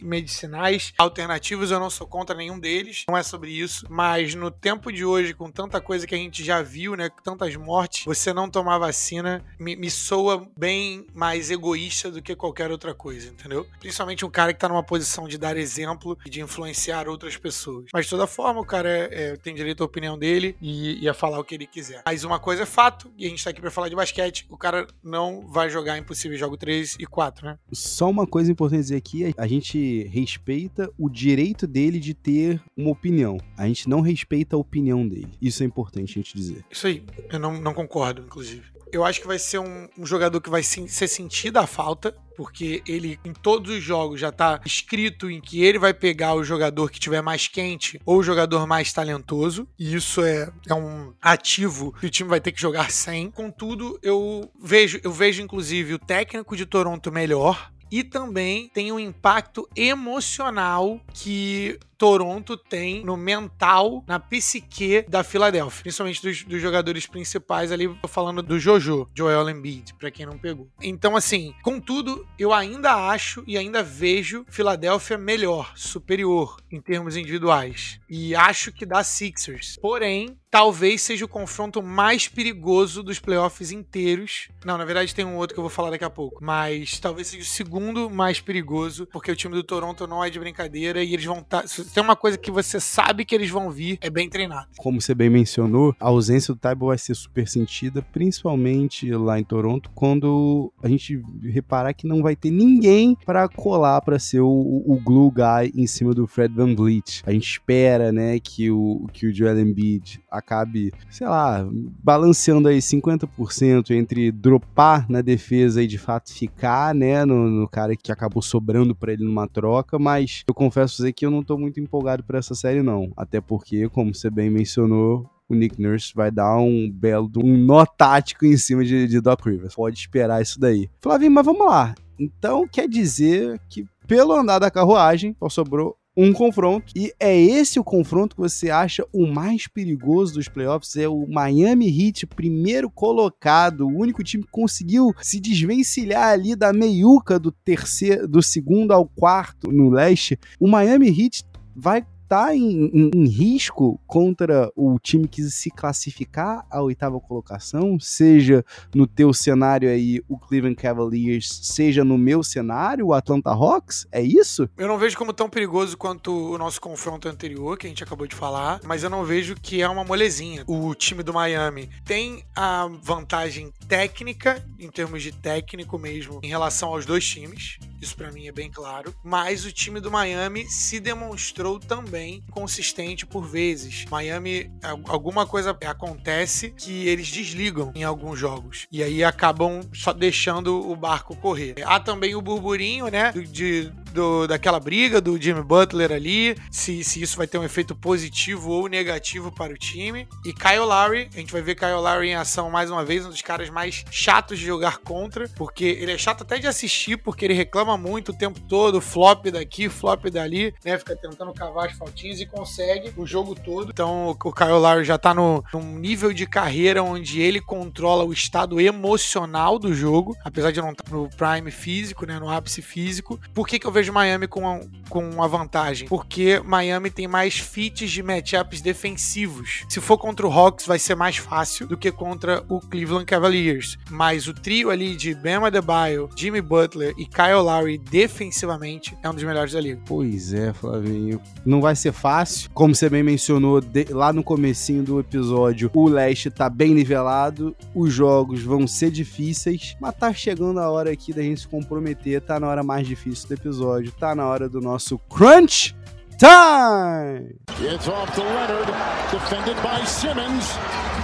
medicinais alternativos, eu não sou contra nenhum deles, não é sobre isso, mas no tempo de hoje, com tanta coisa que a gente já viu, né, com tantas mortes, você não tomar vacina me, me soa bem mais egoísta do que qualquer outra coisa, entendeu? Principalmente um cara que tá numa posição de dar exemplo e de influenciar outras pessoas. Mas de toda forma, o cara é, é, tem direito à opinião dele e, e a falar o que ele quiser. Mas uma coisa é fato, e a gente tá aqui pra falar de basquete, o cara não vai jogar Impossível Jogo 3 e 4, né? Só uma coisa importante dizer aqui, a gente respeita o direito dele de ter uma opinião. A gente não respeita a opinião dele. Isso é importante a gente dizer. Isso aí, eu não, não concordo, inclusive. Eu acho que vai ser um, um jogador que vai sim, ser sentido a falta, porque ele em todos os jogos já tá escrito em que ele vai pegar o jogador que tiver mais quente ou o jogador mais talentoso, e isso é, é um ativo que o time vai ter que jogar sem. Contudo, eu vejo, eu vejo inclusive o técnico de Toronto melhor, e também tem um impacto emocional que Toronto tem no mental, na psique da Filadélfia, principalmente dos, dos, jogadores principais ali, tô falando do Jojo, Joel Embiid, para quem não pegou. Então, assim, contudo, eu ainda acho e ainda vejo Filadélfia melhor, superior em termos individuais. E acho que dá Sixers. Porém, talvez seja o confronto mais perigoso dos playoffs inteiros. Não, na verdade tem um outro que eu vou falar daqui a pouco. Mas talvez seja o segundo mais perigoso, porque o time do Toronto não é de brincadeira e eles vão estar. Tá, tem uma coisa que você sabe que eles vão vir, é bem treinado. Como você bem mencionou, a ausência do Taibo vai ser super sentida, principalmente lá em Toronto, quando a gente reparar que não vai ter ninguém para colar para ser o, o, glue guy em cima do Fred Van Vliet. A gente espera, né, que o, que o Joel Embiid acabe, sei lá, balanceando aí 50% entre dropar na defesa e de fato ficar, né, no, no cara que acabou sobrando para ele numa troca, mas eu confesso dizer que eu não tô muito empolgado para essa série não, até porque, como você bem mencionou, o Nick Nurse vai dar um belo um nó tático em cima de, de Doc Rivers. Pode esperar isso daí. Flavinho, mas vamos lá. Então quer dizer que pelo andar da carruagem só sobrou um confronto. E é esse o confronto que você acha o mais perigoso dos playoffs? É o Miami Heat, primeiro colocado, o único time que conseguiu se desvencilhar ali da meiuca do terceiro, do segundo ao quarto no leste. O Miami Heat vai tá em, em, em, risco contra o time que se classificar à oitava colocação, seja no teu cenário aí o Cleveland Cavaliers, seja no meu cenário o Atlanta Hawks? É isso? Eu não vejo como tão perigoso quanto o nosso confronto anterior, que a gente acabou de falar, mas eu não vejo que é uma molezinha. O time do Miami tem a vantagem técnica, em termos de técnico mesmo, em relação aos dois times. Isso para mim é bem claro. Mas o time do Miami se demonstrou também consistente por vezes. Miami, alguma coisa acontece que eles desligam em alguns jogos. E aí acabam só deixando o barco correr. Há também o burburinho, né? De, do, daquela briga do Jimmy Butler ali, se, se isso vai ter um efeito positivo ou negativo para o time. E Kyle Lowry, a gente vai ver Kyle Lowry em ação mais uma vez, um dos caras mais chatos de jogar contra, porque ele é chato até de assistir, porque ele reclama muito o tempo todo, flop daqui, flop dali, né? Fica tentando cavar as faltinhas e consegue o jogo todo. Então o Kyle Lowry já tá no, num nível de carreira onde ele controla o estado emocional do jogo, apesar de não estar tá no prime físico, né? No ápice físico. Por que, que eu vejo Miami com, com uma vantagem? Porque Miami tem mais fits de matchups defensivos. Se for contra o Hawks, vai ser mais fácil do que contra o Cleveland Cavaliers. Mas o trio ali de Bam Adebayo, Jimmy Butler e Kyle Lowry defensivamente é um dos melhores da liga. Pois é, Flavinho. Não vai ser fácil. Como você bem mencionou de, lá no comecinho do episódio, o leste tá bem nivelado, os jogos vão ser difíceis, mas tá chegando a hora aqui da gente se comprometer, tá na hora mais difícil do episódio episódio. Tá na hora do nosso Crunch Time! It's off to Leonard, defended by Simmons.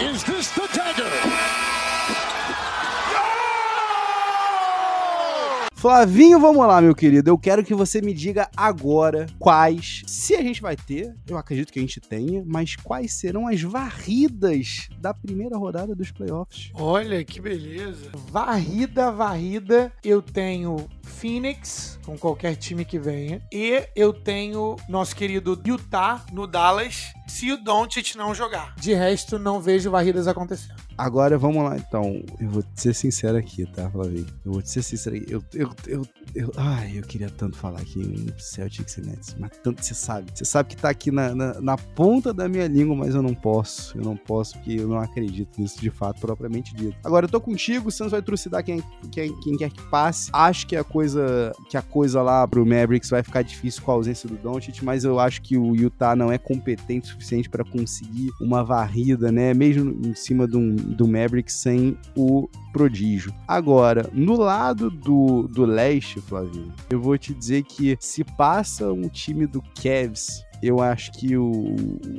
Is this the dagger? Flavinho, vamos lá, meu querido. Eu quero que você me diga agora quais, se a gente vai ter, eu acredito que a gente tenha, mas quais serão as varridas da primeira rodada dos playoffs. Olha que beleza. Varrida, varrida. Eu tenho Phoenix, com qualquer time que venha, e eu tenho nosso querido Utah no Dallas, se o Doncic não jogar. De resto, não vejo varridas acontecendo. Agora vamos lá, então. Eu vou ser sincero aqui, tá, Flavio? Eu vou te ser sincero aqui. Eu, eu, eu, eu, ai, eu queria tanto falar aqui em Celtics e Nets, mas tanto você sabe. Você sabe que tá aqui na, na, na, ponta da minha língua, mas eu não posso. Eu não posso porque eu não acredito nisso de fato, propriamente dito. Agora, eu tô contigo, você não vai trucidar quem, quem, quem quer que passe. Acho que a coisa que a coisa lá pro Mavericks vai ficar difícil com a ausência do Doncic, mas eu acho que o Utah não é competente o suficiente para conseguir uma varrida, né? Mesmo em cima de um do Maverick sem o prodígio. Agora, no lado do, do leste, Flavinho, eu vou te dizer que se passa um time do Cavs eu acho que o,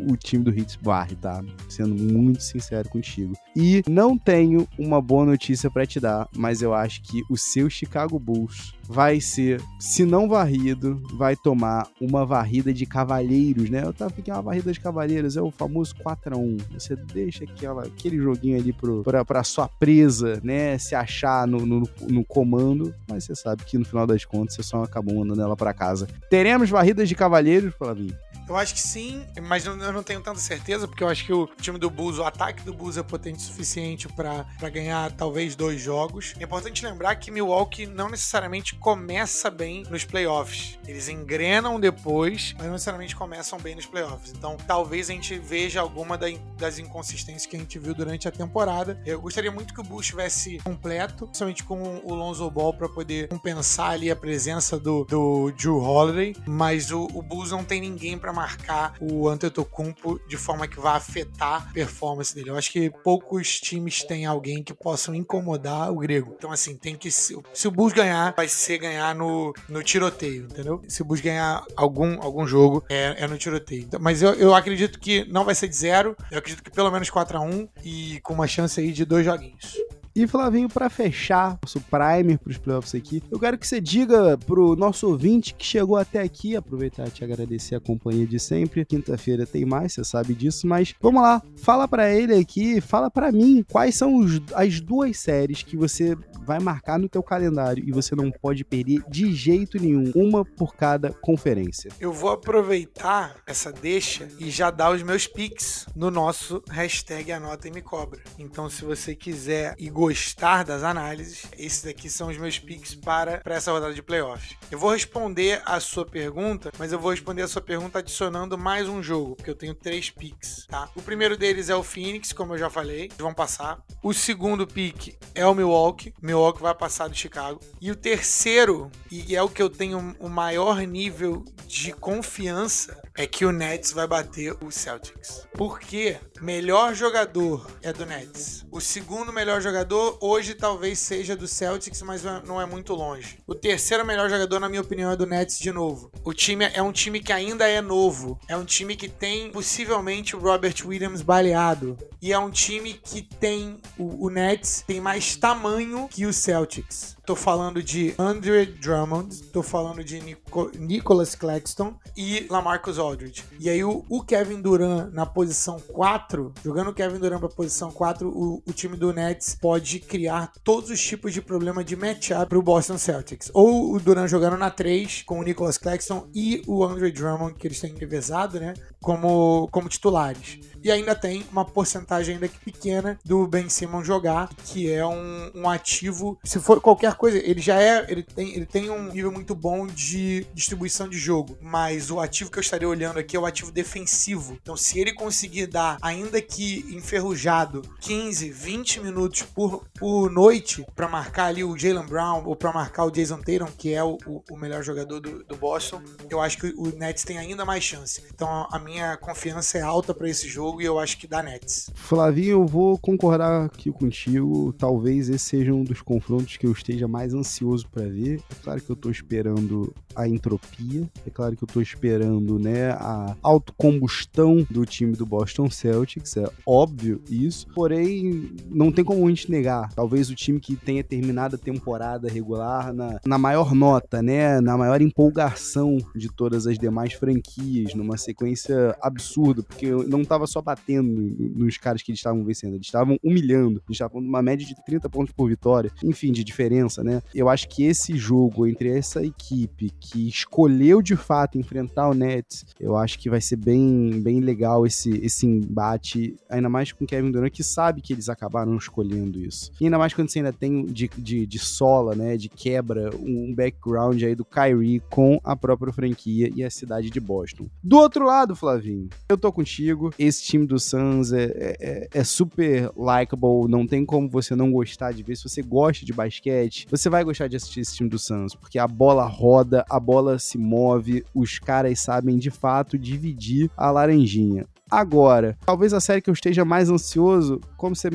o time do Hits varre, tá? Sendo muito sincero contigo. E não tenho uma boa notícia para te dar, mas eu acho que o seu Chicago Bulls vai ser, se não varrido, vai tomar uma varrida de cavalheiros, né? Eu tava é uma varrida de cavalheiros, é o famoso 4 a 1 Você deixa aquela, aquele joguinho ali pro, pra, pra sua presa, né? Se achar no, no, no comando, mas você sabe que no final das contas você só acabou mandando ela para casa. Teremos varridas de cavalheiros, Flavinho? Eu acho que sim, mas eu não tenho tanta certeza, porque eu acho que o time do Bulls, o ataque do Bulls é potente suficiente para ganhar talvez dois jogos. É importante lembrar que Milwaukee não necessariamente começa bem nos playoffs. Eles engrenam depois, mas não necessariamente começam bem nos playoffs. Então, talvez a gente veja alguma das inconsistências que a gente viu durante a temporada. Eu gostaria muito que o Bulls estivesse completo, principalmente com o Lonzo Ball para poder compensar ali a presença do, do Drew Holiday, mas o, o Bulls não tem ninguém para marcar o Antetokounmpo de forma que vai afetar a performance dele. Eu acho que poucos times têm alguém que possam incomodar o grego. Então, assim, tem que. Se, se o Bulls ganhar, vai ser ganhar no, no tiroteio, entendeu? Se o Bulls ganhar algum, algum jogo, é, é no tiroteio. Então, mas eu, eu acredito que não vai ser de zero. Eu acredito que pelo menos 4 a 1 e com uma chance aí de dois joguinhos. E Flavinho, para fechar nosso primer para os playoffs aqui, eu quero que você diga pro nosso ouvinte que chegou até aqui, aproveitar e te agradecer a companhia de sempre. Quinta-feira tem mais, você sabe disso, mas vamos lá, fala para ele aqui, fala para mim quais são os, as duas séries que você vai marcar no teu calendário e você não pode perder de jeito nenhum, uma por cada conferência. Eu vou aproveitar essa deixa e já dar os meus pics no nosso hashtag Anota e Me Cobra. Então, se você quiser e gostar das análises, esses aqui são os meus picks para, para essa rodada de playoff. Eu vou responder a sua pergunta, mas eu vou responder a sua pergunta adicionando mais um jogo, porque eu tenho três picks, tá? O primeiro deles é o Phoenix, como eu já falei, vão passar. O segundo pick é o Milwaukee, Milwaukee vai passar do Chicago. E o terceiro, e é o que eu tenho o maior nível de confiança, é que o Nets vai bater o Celtics. Porque melhor jogador é do Nets. O segundo melhor jogador hoje talvez seja do Celtics, mas não é muito longe. O terceiro melhor jogador, na minha opinião, é do Nets de novo. O time é um time que ainda é novo. É um time que tem possivelmente o Robert Williams baleado. E é um time que tem o, o Nets tem mais tamanho que o Celtics. Tô falando de Andre Drummond, tô falando de Nico, Nicholas Claxton e Lamarcus Aldridge. E aí o, o, Kevin Durant na posição 4, jogando o Kevin Durant pra posição 4, o, o time do Nets pode criar todos os tipos de problema de matchup pro Boston Celtics. Ou o Durant jogando na 3 com o Nicholas Claxton e o Andre Drummond, que eles têm revezado, né? Como, como titulares. E ainda tem uma porcentagem ainda pequena do Ben Simmons jogar, que é um, um ativo. Se for qualquer coisa, ele já é. Ele tem, ele tem um nível muito bom de distribuição de jogo. Mas o ativo que eu estaria olhando aqui é o ativo defensivo. Então, se ele conseguir dar, ainda que enferrujado, 15, 20 minutos por, por noite para marcar ali o Jalen Brown ou para marcar o Jason Tatum, que é o, o, o melhor jogador do, do, Boston, eu acho que o Nets tem ainda mais chance. Então, a minha confiança é alta para esse jogo e eu acho que dá Nets. Flavinho, eu vou concordar aqui contigo. Talvez esse seja um dos confrontos que eu esteja mais ansioso para ver. É claro que eu tô esperando a entropia, é claro que eu tô esperando, né, a autocombustão do time do Boston Celtics, é óbvio isso. Porém, não tem como a gente negar. Talvez o time que tenha terminado a temporada regular na, na maior nota, né, na maior empolgação de todas as demais franquias, numa sequência absurda, porque não tava só batendo nos caras que eles estavam vencendo, eles estavam humilhando, eles estavam numa média de 30 pontos por vitória, enfim, de diferença, né? Eu acho que esse jogo entre essa equipe que escolheu de fato enfrentar o Nets, eu acho que vai ser bem, bem legal esse, esse embate, ainda mais com o Kevin Durant, que sabe que eles acabaram escolhendo isso. E ainda mais quando você ainda tem de, de, de sola, né, de quebra, um background aí do Kyrie com a própria franquia e a cidade de Boston. Do outro lado, Flavinho, eu tô contigo, esse time do Suns é, é, é, é super likable, não tem como você não gostar de ver. Se você gosta de basquete, você vai gostar de assistir esse time do Suns, porque a bola roda, a bola se move, os caras sabem de fato dividir a laranjinha. Agora, talvez a série que eu esteja mais ansioso, como você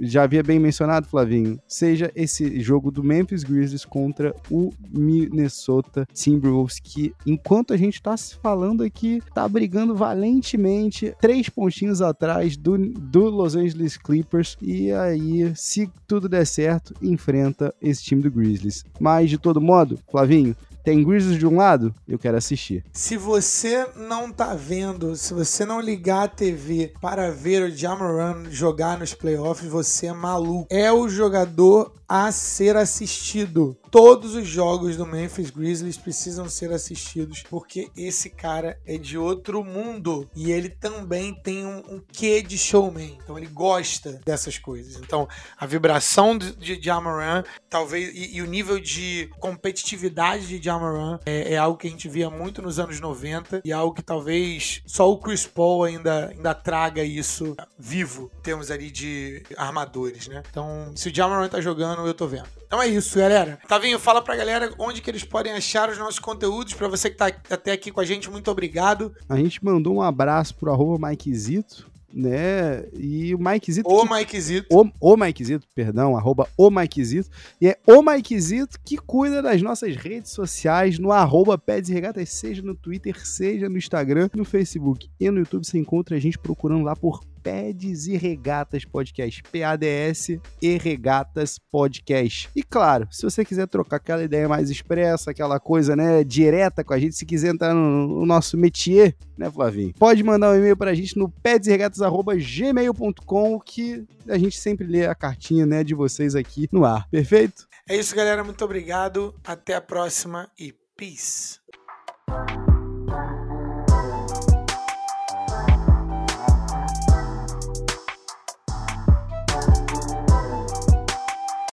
já havia bem mencionado, Flavinho, seja esse jogo do Memphis Grizzlies contra o Minnesota Timberwolves, que enquanto a gente tá se falando aqui, tá brigando valentemente, três pontinhos atrás do, do Los Angeles Clippers, e aí, se tudo der certo, enfrenta esse time do Grizzlies. Mas, de todo modo, Flavinho, tem Grizzlies de um lado, eu quero assistir. Se você não tá vendo, se você não ligar a TV para ver o Jamoran jogar nos playoffs, você é maluco. É o jogador a ser assistido. Todos os jogos do Memphis Grizzlies precisam ser assistidos porque esse cara é de outro mundo e ele também tem um, um quê de showman. Então ele gosta dessas coisas. Então a vibração de, Jamoran, talvez e, e, o nível de competitividade de Jamoran é, é, algo que a gente via muito nos anos 90 e algo que talvez só o Chris Paul ainda, ainda traga isso vivo, temos ali de armadores, né? Então se o Jamoran tá jogando falando, eu tô vendo. Então é isso, galera. Tavinho, fala pra galera onde que eles podem achar os nossos conteúdos. Pra você que tá até aqui com a gente, muito obrigado. A gente mandou um abraço pro arroba Mikezito, né? E o Mikezito. O Mikezito. O, o Mikezito, perdão, arroba o Mikezito. E é o Mikezito que cuida das nossas redes sociais no arroba Peds e Regatas, seja no Twitter, seja no Instagram, no Facebook e no YouTube. Você encontra a gente procurando lá por Pads e Regatas Podcast. PADS e Regatas Podcast. E claro, se você quiser trocar aquela ideia mais expressa, aquela coisa, né, direta com a gente, se quiser entrar no, no nosso métier, né, Flavinho? Pode mandar um e-mail pra gente no padsregatas.gmail.com que a gente sempre lê a cartinha, né, de vocês aqui no ar. Perfeito? É isso, galera. Muito obrigado. Até a próxima e peace.